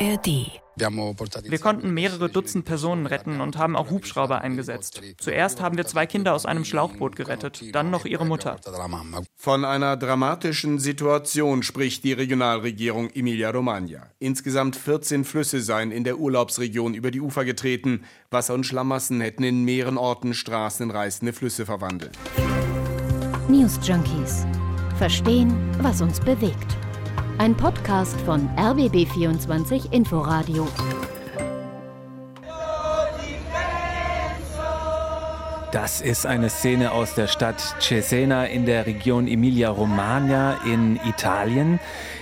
ARD wir konnten mehrere Dutzend Personen retten und haben auch Hubschrauber eingesetzt. Zuerst haben wir zwei Kinder aus einem Schlauchboot gerettet, dann noch ihre Mutter. Von einer dramatischen Situation spricht die Regionalregierung Emilia-Romagna. Insgesamt 14 Flüsse seien in der Urlaubsregion über die Ufer getreten. Wasser- und Schlamassen hätten in mehreren Orten Straßen in reißende Flüsse verwandelt. News Junkies. Verstehen, was uns bewegt. Ein Podcast von RBB24 Inforadio. Das ist eine Szene aus der Stadt Cesena in der Region Emilia-Romagna in Italien.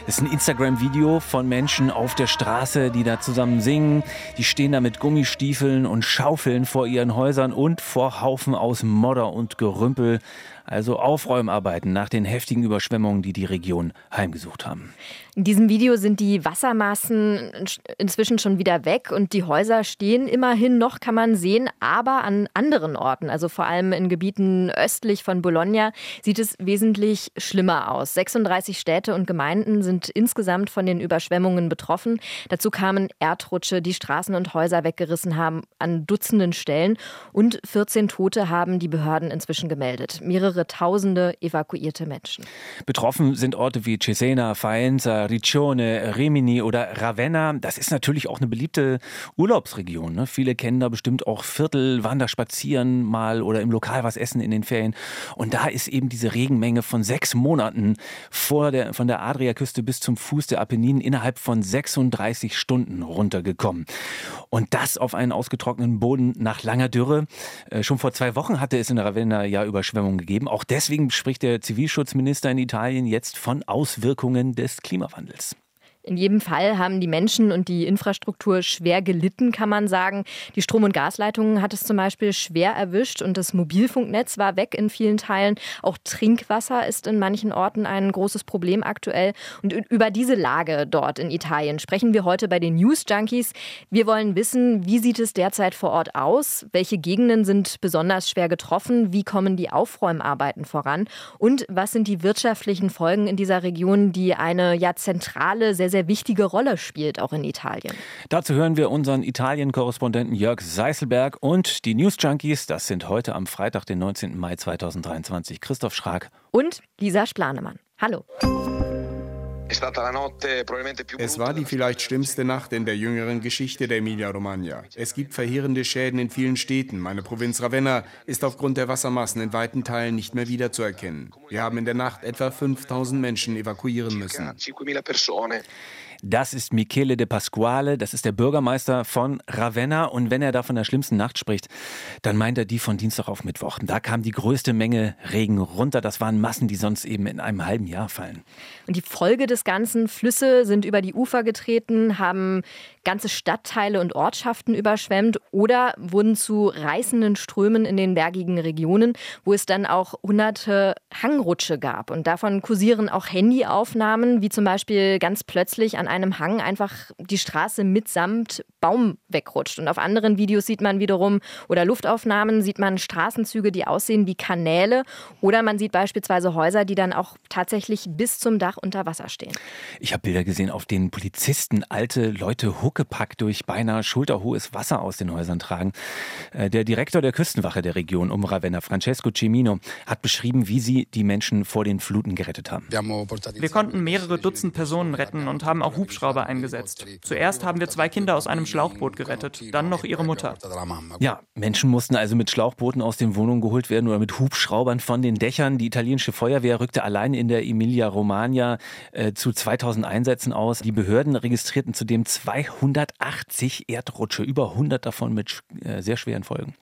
Es ist ein Instagram-Video von Menschen auf der Straße, die da zusammen singen. Die stehen da mit Gummistiefeln und Schaufeln vor ihren Häusern und vor Haufen aus Modder und Gerümpel also Aufräumarbeiten nach den heftigen Überschwemmungen, die die Region heimgesucht haben. In diesem Video sind die Wassermassen inzwischen schon wieder weg und die Häuser stehen immerhin noch, kann man sehen, aber an anderen Orten, also vor allem in Gebieten östlich von Bologna, sieht es wesentlich schlimmer aus. 36 Städte und Gemeinden sind insgesamt von den Überschwemmungen betroffen. Dazu kamen Erdrutsche, die Straßen und Häuser weggerissen haben an Dutzenden Stellen und 14 Tote haben die Behörden inzwischen gemeldet. Mehrere mehrere tausende evakuierte Menschen. Betroffen sind Orte wie Cesena, Faenza, Riccione, Rimini oder Ravenna. Das ist natürlich auch eine beliebte Urlaubsregion. Ne? Viele kennen da bestimmt auch Viertel, waren da spazieren mal oder im Lokal was essen in den Ferien. Und da ist eben diese Regenmenge von sechs Monaten vor der, von der Adriaküste bis zum Fuß der Apenninen innerhalb von 36 Stunden runtergekommen. Und das auf einen ausgetrockneten Boden nach langer Dürre. Äh, schon vor zwei Wochen hatte es in Ravenna ja Überschwemmungen gegeben geben. Auch deswegen spricht der Zivilschutzminister in Italien jetzt von Auswirkungen des Klimawandels. In jedem Fall haben die Menschen und die Infrastruktur schwer gelitten, kann man sagen. Die Strom- und Gasleitungen hat es zum Beispiel schwer erwischt und das Mobilfunknetz war weg in vielen Teilen. Auch Trinkwasser ist in manchen Orten ein großes Problem aktuell. Und über diese Lage dort in Italien sprechen wir heute bei den News Junkies. Wir wollen wissen, wie sieht es derzeit vor Ort aus? Welche Gegenden sind besonders schwer getroffen? Wie kommen die Aufräumarbeiten voran? Und was sind die wirtschaftlichen Folgen in dieser Region, die eine ja zentrale, sehr, sehr sehr wichtige Rolle spielt, auch in Italien. Dazu hören wir unseren Italien-Korrespondenten Jörg Seiselberg und die News Junkies. Das sind heute am Freitag, den 19. Mai 2023. Christoph Schrag und Lisa Splanemann. Hallo. Es war die vielleicht schlimmste Nacht in der jüngeren Geschichte der Emilia-Romagna. Es gibt verheerende Schäden in vielen Städten. Meine Provinz Ravenna ist aufgrund der Wassermassen in weiten Teilen nicht mehr wiederzuerkennen. Wir haben in der Nacht etwa 5000 Menschen evakuieren müssen. Das ist Michele de Pasquale, das ist der Bürgermeister von Ravenna. Und wenn er da von der schlimmsten Nacht spricht, dann meint er die von Dienstag auf Mittwoch. Da kam die größte Menge Regen runter. Das waren Massen, die sonst eben in einem halben Jahr fallen. Und die Folge des Ganzen, Flüsse sind über die Ufer getreten, haben ganze Stadtteile und Ortschaften überschwemmt oder wurden zu reißenden Strömen in den bergigen Regionen, wo es dann auch hunderte Hangrutsche gab. Und davon kursieren auch Handyaufnahmen, wie zum Beispiel ganz plötzlich an einem Hang einfach die Straße mitsamt Baum wegrutscht. Und auf anderen Videos sieht man wiederum oder Luftaufnahmen sieht man Straßenzüge, die aussehen wie Kanäle oder man sieht beispielsweise Häuser, die dann auch tatsächlich bis zum Dach unter Wasser stehen. Ich habe Bilder gesehen, auf denen Polizisten alte Leute huckepack durch beinahe schulterhohes Wasser aus den Häusern tragen. Äh, der Direktor der Küstenwache der Region um Ravenna, Francesco Cimino, hat beschrieben, wie sie die Menschen vor den Fluten gerettet haben. Wir konnten mehrere Dutzend Personen retten und haben auch Hubschrauber eingesetzt. Zuerst haben wir zwei Kinder aus einem Schlauchboot gerettet, dann noch ihre Mutter. Ja, Menschen mussten also mit Schlauchbooten aus den Wohnungen geholt werden oder mit Hubschraubern von den Dächern. Die italienische Feuerwehr rückte allein in der Emilia-Romagna äh, zu 2000 Einsätzen aus. Die Behörden registrierten zudem 280 Erdrutsche, über 100 davon mit äh, sehr schweren Folgen.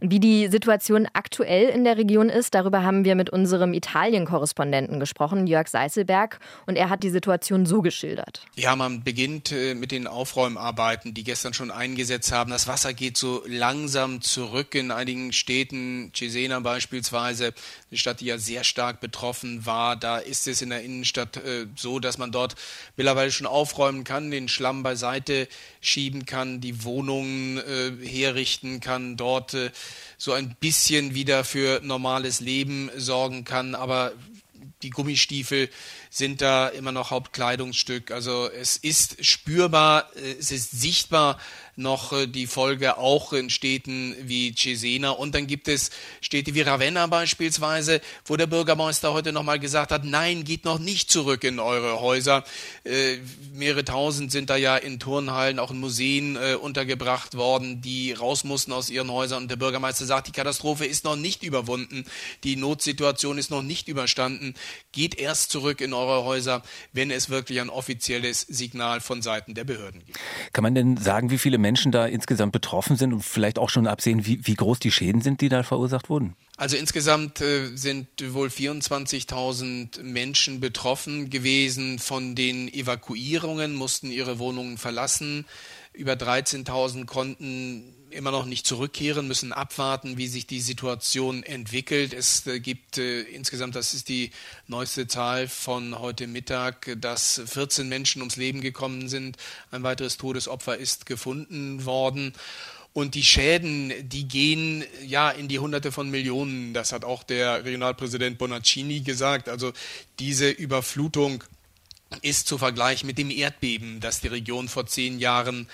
Und wie die Situation aktuell in der Region ist, darüber haben wir mit unserem Italien-Korrespondenten gesprochen, Jörg Seiselberg. Und er hat die Situation so geschildert. Ja, man beginnt äh, mit den Aufräumarbeiten, die gestern schon eingesetzt haben. Das Wasser geht so langsam zurück in einigen Städten, Cesena beispielsweise, eine Stadt, die ja sehr stark betroffen war. Da ist es in der Innenstadt äh, so, dass man dort mittlerweile schon aufräumen kann, den Schlamm beiseite schieben kann, die Wohnungen äh, herrichten kann, dort so ein bisschen wieder für normales Leben sorgen kann. Aber die Gummistiefel sind da immer noch Hauptkleidungsstück. Also es ist spürbar, äh, es ist sichtbar noch äh, die Folge auch in Städten wie Cesena. Und dann gibt es Städte wie Ravenna beispielsweise, wo der Bürgermeister heute nochmal gesagt hat, nein, geht noch nicht zurück in eure Häuser. Äh, mehrere tausend sind da ja in Turnhallen, auch in Museen äh, untergebracht worden, die raus mussten aus ihren Häusern. Und der Bürgermeister sagt, die Katastrophe ist noch nicht überwunden, die Notsituation ist noch nicht überstanden. Geht erst zurück in eure Häuser, wenn es wirklich ein offizielles Signal von Seiten der Behörden gibt. Kann man denn sagen, wie viele Menschen da insgesamt betroffen sind und vielleicht auch schon absehen, wie, wie groß die Schäden sind, die da verursacht wurden? Also insgesamt äh, sind wohl 24.000 Menschen betroffen gewesen von den Evakuierungen, mussten ihre Wohnungen verlassen. Über 13.000 konnten immer noch nicht zurückkehren, müssen abwarten, wie sich die Situation entwickelt. Es äh, gibt äh, insgesamt, das ist die neueste Zahl von heute Mittag, dass 14 Menschen ums Leben gekommen sind. Ein weiteres Todesopfer ist gefunden worden. Und die Schäden, die gehen ja in die Hunderte von Millionen. Das hat auch der Regionalpräsident Bonaccini gesagt. Also diese Überflutung ist zu Vergleich mit dem Erdbeben, das die Region vor zehn Jahren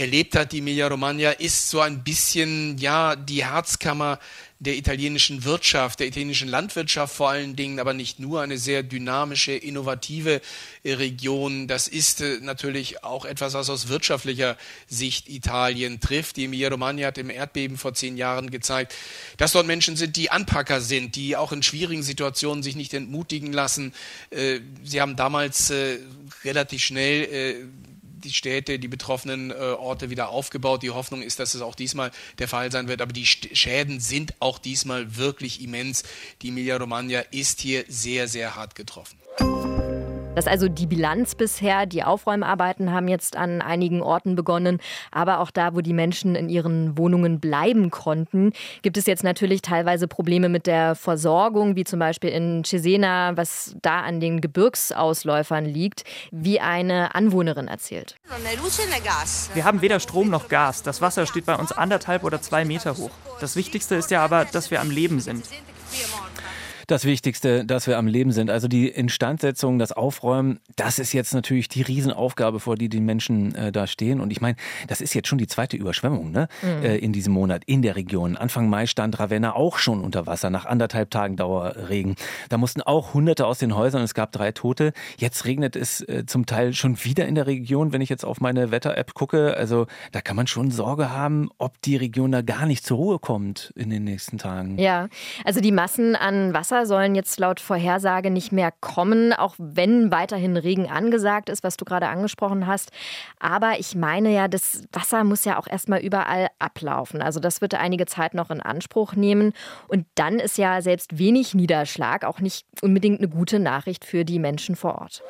erlebt hat. Die Emilia-Romagna ist so ein bisschen ja die Herzkammer der italienischen Wirtschaft, der italienischen Landwirtschaft vor allen Dingen, aber nicht nur eine sehr dynamische, innovative Region. Das ist äh, natürlich auch etwas, was aus wirtschaftlicher Sicht Italien trifft. Die Emilia-Romagna hat im Erdbeben vor zehn Jahren gezeigt, dass dort Menschen sind, die Anpacker sind, die auch in schwierigen Situationen sich nicht entmutigen lassen. Äh, sie haben damals äh, relativ schnell die Städte, die betroffenen äh, Orte wieder aufgebaut. Die Hoffnung ist, dass es auch diesmal der Fall sein wird. Aber die Schäden sind auch diesmal wirklich immens. Die Emilia-Romagna ist hier sehr, sehr hart getroffen. Das ist also die Bilanz bisher. Die Aufräumarbeiten haben jetzt an einigen Orten begonnen. Aber auch da, wo die Menschen in ihren Wohnungen bleiben konnten, gibt es jetzt natürlich teilweise Probleme mit der Versorgung, wie zum Beispiel in Cesena, was da an den Gebirgsausläufern liegt, wie eine Anwohnerin erzählt. Wir haben weder Strom noch Gas. Das Wasser steht bei uns anderthalb oder zwei Meter hoch. Das Wichtigste ist ja aber, dass wir am Leben sind das Wichtigste, dass wir am Leben sind. Also die Instandsetzung, das Aufräumen, das ist jetzt natürlich die Riesenaufgabe, vor die die Menschen äh, da stehen. Und ich meine, das ist jetzt schon die zweite Überschwemmung ne? Mhm. Äh, in diesem Monat in der Region. Anfang Mai stand Ravenna auch schon unter Wasser nach anderthalb Tagen Dauerregen. Da mussten auch Hunderte aus den Häusern, es gab drei Tote. Jetzt regnet es äh, zum Teil schon wieder in der Region, wenn ich jetzt auf meine Wetter-App gucke. Also da kann man schon Sorge haben, ob die Region da gar nicht zur Ruhe kommt in den nächsten Tagen. Ja, also die Massen an Wasser sollen jetzt laut Vorhersage nicht mehr kommen, auch wenn weiterhin Regen angesagt ist, was du gerade angesprochen hast. Aber ich meine ja, das Wasser muss ja auch erstmal überall ablaufen. Also das wird einige Zeit noch in Anspruch nehmen. Und dann ist ja selbst wenig Niederschlag auch nicht unbedingt eine gute Nachricht für die Menschen vor Ort.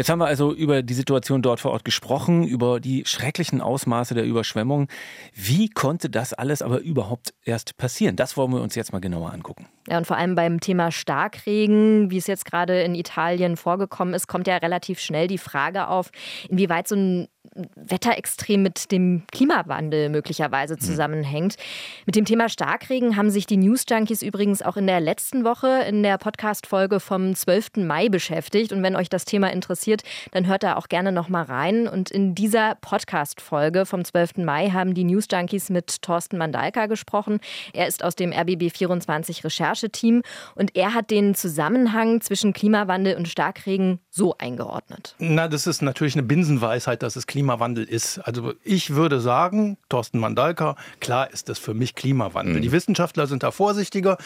Jetzt haben wir also über die Situation dort vor Ort gesprochen, über die schrecklichen Ausmaße der Überschwemmung. Wie konnte das alles aber überhaupt erst passieren? Das wollen wir uns jetzt mal genauer angucken. Ja, und vor allem beim Thema Starkregen, wie es jetzt gerade in Italien vorgekommen ist, kommt ja relativ schnell die Frage auf, inwieweit so ein Wetterextrem mit dem Klimawandel möglicherweise hm. zusammenhängt. Mhm. Mit dem Thema Starkregen haben sich die News Junkies übrigens auch in der letzten Woche in der Podcast-Folge vom 12. Mai beschäftigt. Und wenn euch das Thema interessiert, dann hört da auch gerne nochmal rein. Und in dieser Podcast-Folge vom 12. Mai haben die News Junkies mit Thorsten Mandalka gesprochen. Er ist aus dem RBB 24 Rechercheteam und er hat den Zusammenhang zwischen Klimawandel und Starkregen so eingeordnet. Na, das ist natürlich eine Binsenweisheit, dass es Klimawandel ist. Also ich würde sagen, Thorsten Mandalka, klar ist das für mich Klimawandel. Mhm. Die Wissenschaftler sind da vorsichtiger.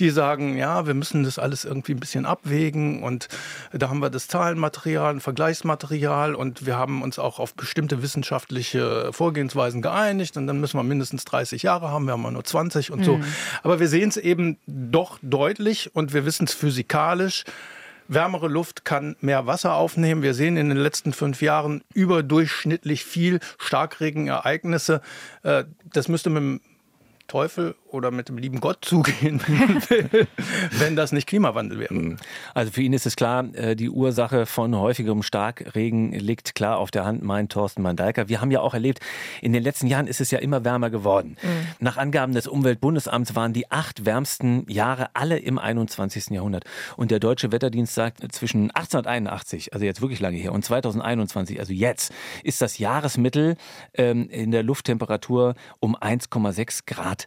Die sagen, ja, wir müssen das alles irgendwie ein bisschen abwägen und da haben wir das Zahlenmaterial, ein Vergleichsmaterial und wir haben uns auch auf bestimmte wissenschaftliche Vorgehensweisen geeinigt und dann müssen wir mindestens 30 Jahre haben, wir haben nur 20 und mhm. so. Aber wir sehen es eben doch deutlich und wir wissen es physikalisch. Wärmere Luft kann mehr Wasser aufnehmen. Wir sehen in den letzten fünf Jahren überdurchschnittlich viel Starkregenereignisse. Äh, das müsste mit dem Teufel oder mit dem lieben Gott zugehen will, wenn das nicht Klimawandel wäre. Mhm. Also für ihn ist es klar, äh, die Ursache von häufigerem Starkregen liegt klar auf der Hand, meint Thorsten Mandalka. Wir haben ja auch erlebt, in den letzten Jahren ist es ja immer wärmer geworden. Mhm. Nach Angaben des Umweltbundesamts waren die acht wärmsten Jahre alle im 21. Jahrhundert. Und der Deutsche Wetterdienst sagt, zwischen 1881, also jetzt wirklich lange her, und 2021, also jetzt, ist das Jahresmittel ähm, in der Lufttemperatur um 1,6 Grad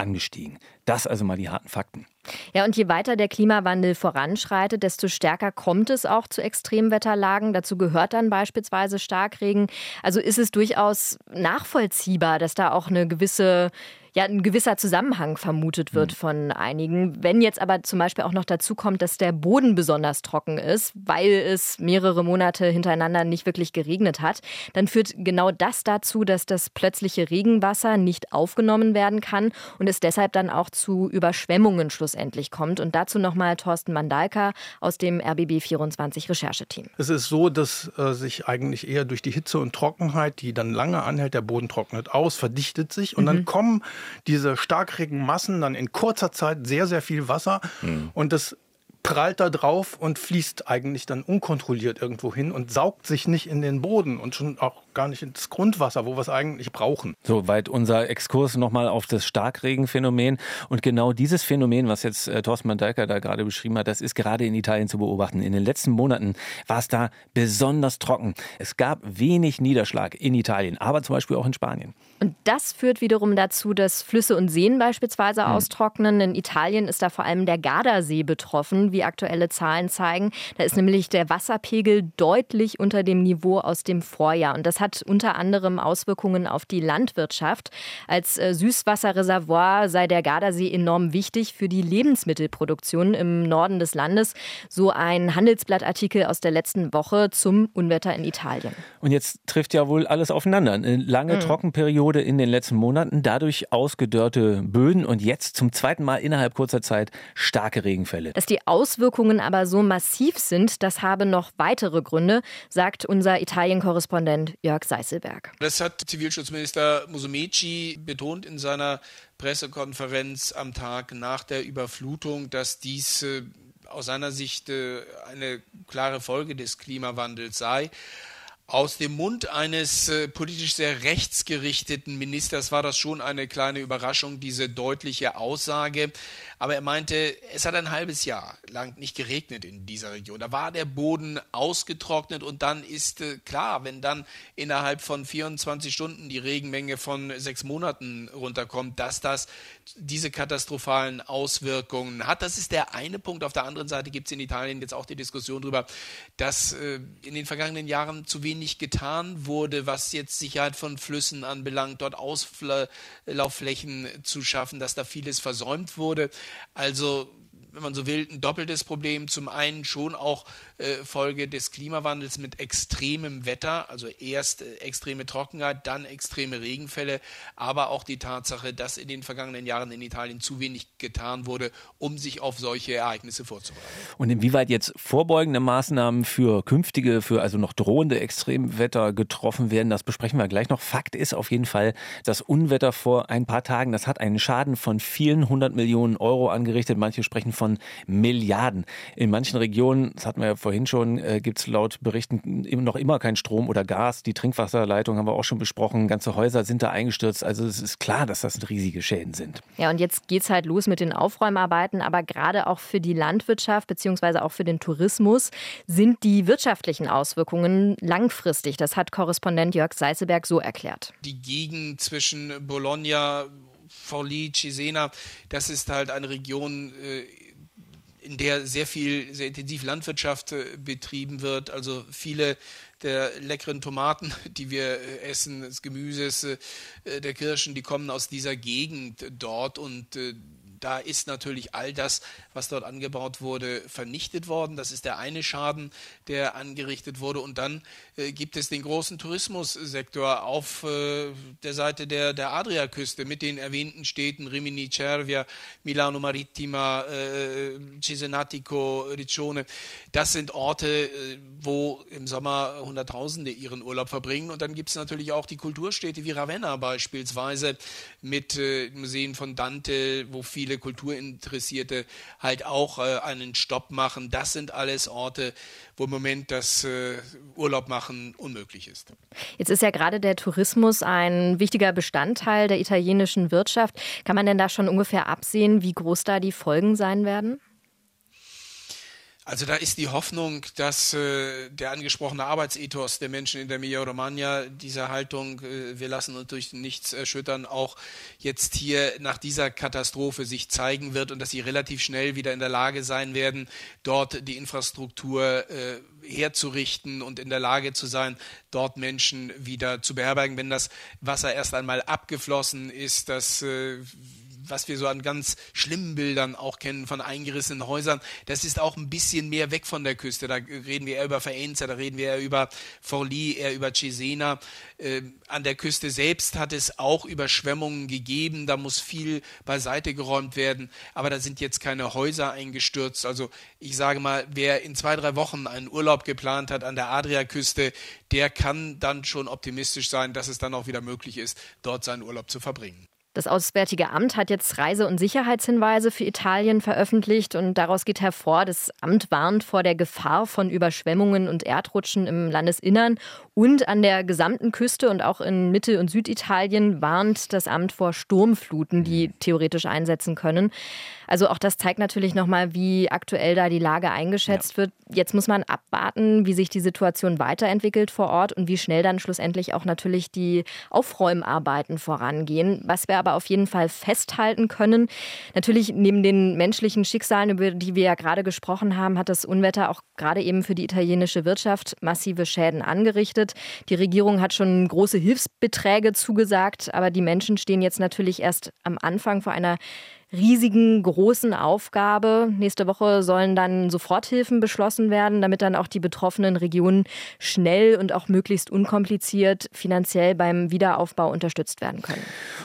angestiegen. Das also mal die harten Fakten. Ja, und je weiter der Klimawandel voranschreitet, desto stärker kommt es auch zu Extremwetterlagen. Dazu gehört dann beispielsweise Starkregen. Also ist es durchaus nachvollziehbar, dass da auch eine gewisse ja ein gewisser Zusammenhang vermutet wird mhm. von einigen. Wenn jetzt aber zum Beispiel auch noch dazu kommt, dass der Boden besonders trocken ist, weil es mehrere Monate hintereinander nicht wirklich geregnet hat, dann führt genau das dazu, dass das plötzliche Regenwasser nicht aufgenommen werden kann und es deshalb dann auch zu Überschwemmungen schlussendlich kommt. Und dazu nochmal Thorsten Mandalka aus dem RBB 24 Rechercheteam. Es ist so, dass äh, sich eigentlich eher durch die Hitze und Trockenheit, die dann lange anhält, der Boden trocknet aus, verdichtet sich und mhm. dann kommen diese Starkregenmassen dann in kurzer Zeit sehr, sehr viel Wasser. Mhm. Und das prallt da drauf und fließt eigentlich dann unkontrolliert irgendwo hin und saugt sich nicht in den Boden und schon auch gar nicht ins Grundwasser, wo wir es eigentlich brauchen. Soweit unser Exkurs nochmal auf das Starkregenphänomen. Und genau dieses Phänomen, was jetzt äh, Thorsten Mandalka da gerade beschrieben hat, das ist gerade in Italien zu beobachten. In den letzten Monaten war es da besonders trocken. Es gab wenig Niederschlag in Italien, aber zum Beispiel auch in Spanien. Und das führt wiederum dazu, dass Flüsse und Seen beispielsweise hm. austrocknen. In Italien ist da vor allem der Gardasee betroffen, wie aktuelle Zahlen zeigen. Da ist nämlich der Wasserpegel deutlich unter dem Niveau aus dem Vorjahr. Und das hat unter anderem Auswirkungen auf die Landwirtschaft. Als äh, Süßwasserreservoir sei der Gardasee enorm wichtig für die Lebensmittelproduktion im Norden des Landes. So ein Handelsblattartikel aus der letzten Woche zum Unwetter in Italien. Und jetzt trifft ja wohl alles aufeinander. Eine lange mhm. Trockenperiode Periode in den letzten Monaten, dadurch ausgedörrte Böden und jetzt zum zweiten Mal innerhalb kurzer Zeit starke Regenfälle. Dass die Auswirkungen aber so massiv sind, das habe noch weitere Gründe, sagt unser Italien-Korrespondent Jörg Seißelberg. Das hat Zivilschutzminister Musumeci betont in seiner Pressekonferenz am Tag nach der Überflutung, dass dies äh, aus seiner Sicht äh, eine klare Folge des Klimawandels sei aus dem Mund eines äh, politisch sehr rechtsgerichteten Ministers war das schon eine kleine Überraschung, diese deutliche Aussage. Aber er meinte, es hat ein halbes Jahr lang nicht geregnet in dieser Region. Da war der Boden ausgetrocknet und dann ist äh, klar, wenn dann innerhalb von 24 Stunden die Regenmenge von sechs Monaten runterkommt, dass das diese katastrophalen Auswirkungen hat. Das ist der eine Punkt. Auf der anderen Seite gibt es in Italien jetzt auch die Diskussion darüber, dass äh, in den vergangenen Jahren zu wenig getan wurde, was jetzt Sicherheit von Flüssen anbelangt, dort Auslaufflächen zu schaffen, dass da vieles versäumt wurde. Also wenn man so will, ein doppeltes Problem. Zum einen schon auch äh, Folge des Klimawandels mit extremem Wetter, also erst äh, extreme Trockenheit, dann extreme Regenfälle, aber auch die Tatsache, dass in den vergangenen Jahren in Italien zu wenig getan wurde, um sich auf solche Ereignisse vorzubereiten. Und inwieweit jetzt vorbeugende Maßnahmen für künftige, für also noch drohende Extremwetter getroffen werden, das besprechen wir gleich noch. Fakt ist auf jeden Fall, das Unwetter vor ein paar Tagen, das hat einen Schaden von vielen hundert Millionen Euro angerichtet. Manche sprechen von Milliarden. In manchen Regionen, das hatten wir ja vorhin schon, äh, gibt es laut Berichten noch immer kein Strom oder Gas. Die Trinkwasserleitung haben wir auch schon besprochen. Ganze Häuser sind da eingestürzt. Also es ist klar, dass das riesige Schäden sind. Ja, und jetzt geht es halt los mit den Aufräumarbeiten. Aber gerade auch für die Landwirtschaft beziehungsweise auch für den Tourismus sind die wirtschaftlichen Auswirkungen langfristig. Das hat Korrespondent Jörg Seißelberg so erklärt. Die Gegend zwischen Bologna Forlì, Cesena, das ist halt eine Region, äh, in der sehr viel, sehr intensiv Landwirtschaft äh, betrieben wird. Also viele der leckeren Tomaten, die wir äh, essen, des Gemüses, äh, der Kirschen, die kommen aus dieser Gegend dort und da ist natürlich all das, was dort angebaut wurde, vernichtet worden. Das ist der eine Schaden, der angerichtet wurde. Und dann äh, gibt es den großen Tourismussektor auf äh, der Seite der, der Adriaküste mit den erwähnten Städten Rimini, Cervia, Milano Marittima, äh, Cesenatico, Riccione. Das sind Orte, äh, wo im Sommer Hunderttausende ihren Urlaub verbringen. Und dann gibt es natürlich auch die Kulturstädte wie Ravenna beispielsweise mit äh, Museen von Dante, wo viele Kulturinteressierte halt auch äh, einen Stopp machen. Das sind alles Orte, wo im Moment das äh, Urlaub machen unmöglich ist. Jetzt ist ja gerade der Tourismus ein wichtiger Bestandteil der italienischen Wirtschaft. Kann man denn da schon ungefähr absehen, wie groß da die Folgen sein werden? Also da ist die Hoffnung, dass äh, der angesprochene Arbeitsethos der Menschen in der Emilia-Romagna, diese Haltung, äh, wir lassen uns durch nichts erschüttern, auch jetzt hier nach dieser Katastrophe sich zeigen wird und dass sie relativ schnell wieder in der Lage sein werden, dort die Infrastruktur äh, herzurichten und in der Lage zu sein, dort Menschen wieder zu beherbergen, wenn das Wasser erst einmal abgeflossen ist, dass äh, was wir so an ganz schlimmen Bildern auch kennen von eingerissenen Häusern, das ist auch ein bisschen mehr weg von der Küste. Da reden wir eher über Faenza, da reden wir eher über Forlì, eher über Cesena. Äh, an der Küste selbst hat es auch Überschwemmungen gegeben, da muss viel beiseite geräumt werden, aber da sind jetzt keine Häuser eingestürzt. Also ich sage mal, wer in zwei, drei Wochen einen Urlaub geplant hat an der Adriaküste, der kann dann schon optimistisch sein, dass es dann auch wieder möglich ist, dort seinen Urlaub zu verbringen. Das Auswärtige Amt hat jetzt Reise- und Sicherheitshinweise für Italien veröffentlicht und daraus geht hervor, das Amt warnt vor der Gefahr von Überschwemmungen und Erdrutschen im Landesinnern und an der gesamten Küste und auch in Mittel- und Süditalien warnt das Amt vor Sturmfluten, die theoretisch einsetzen können. Also auch das zeigt natürlich nochmal, wie aktuell da die Lage eingeschätzt ja. wird. Jetzt muss man abwarten, wie sich die Situation weiterentwickelt vor Ort und wie schnell dann schlussendlich auch natürlich die Aufräumarbeiten vorangehen. Was wir aber auf jeden Fall festhalten können, natürlich neben den menschlichen Schicksalen, über die wir ja gerade gesprochen haben, hat das Unwetter auch gerade eben für die italienische Wirtschaft massive Schäden angerichtet. Die Regierung hat schon große Hilfsbeträge zugesagt, aber die Menschen stehen jetzt natürlich erst am Anfang vor einer riesigen, großen Aufgabe. Nächste Woche sollen dann Soforthilfen beschlossen werden, damit dann auch die betroffenen Regionen schnell und auch möglichst unkompliziert finanziell beim Wiederaufbau unterstützt werden können.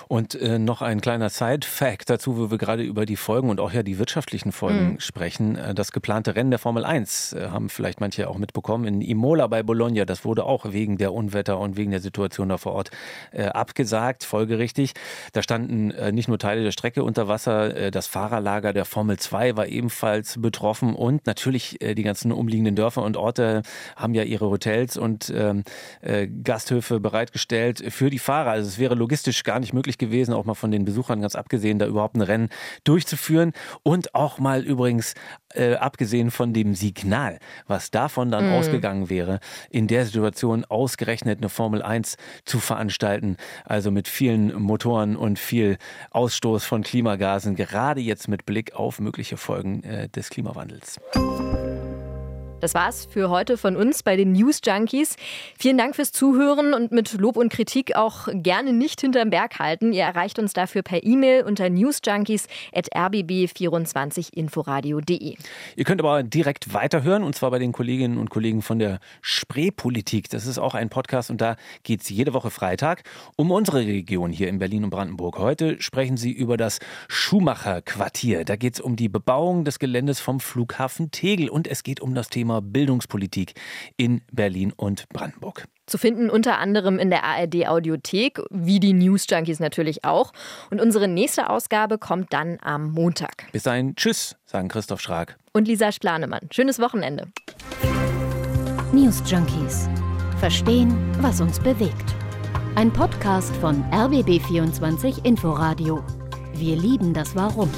Und äh, noch ein kleiner Side-Fact dazu, wo wir gerade über die Folgen und auch ja die wirtschaftlichen Folgen mhm. sprechen. Äh, das geplante Rennen der Formel 1 äh, haben vielleicht manche auch mitbekommen in Imola bei Bologna. Das wurde auch wegen der Unwetter und wegen der Situation da vor Ort äh, abgesagt, folgerichtig. Da standen äh, nicht nur Teile der Strecke unter Wasser, äh, das Fahrerlager der Formel 2 war ebenfalls betroffen und natürlich äh, die ganzen umliegenden Dörfer und Orte haben ja ihre Hotels und ähm, äh, Gasthöfe bereitgestellt für die Fahrer. Also es wäre logistisch gar nicht möglich gewesen, auch mal von den Besuchern ganz abgesehen, da überhaupt ein Rennen durchzuführen und auch mal übrigens äh, abgesehen von dem Signal, was davon dann mhm. ausgegangen wäre, in der Situation ausgerechnet eine Formel 1 zu veranstalten, also mit vielen Motoren und viel Ausstoß von Klimagasen, gerade jetzt mit Blick auf mögliche Folgen äh, des Klimawandels. Das war's für heute von uns bei den News Junkies. Vielen Dank fürs Zuhören und mit Lob und Kritik auch gerne nicht hinterm Berg halten. Ihr erreicht uns dafür per E-Mail unter newsjunkies.rbb24inforadio.de. Ihr könnt aber direkt weiterhören und zwar bei den Kolleginnen und Kollegen von der Spreepolitik. Das ist auch ein Podcast und da geht es jede Woche Freitag um unsere Region hier in Berlin und Brandenburg. Heute sprechen sie über das Schumacher-Quartier. Da geht es um die Bebauung des Geländes vom Flughafen Tegel und es geht um das Thema Thema Bildungspolitik in Berlin und Brandenburg. Zu finden unter anderem in der ARD Audiothek, wie die News Junkies natürlich auch. Und unsere nächste Ausgabe kommt dann am Montag. Bis dahin, tschüss, sagen Christoph Schrag und Lisa Splanemann. Schönes Wochenende. News Junkies. Verstehen, was uns bewegt. Ein Podcast von RBB24 Inforadio. Wir lieben das Warum.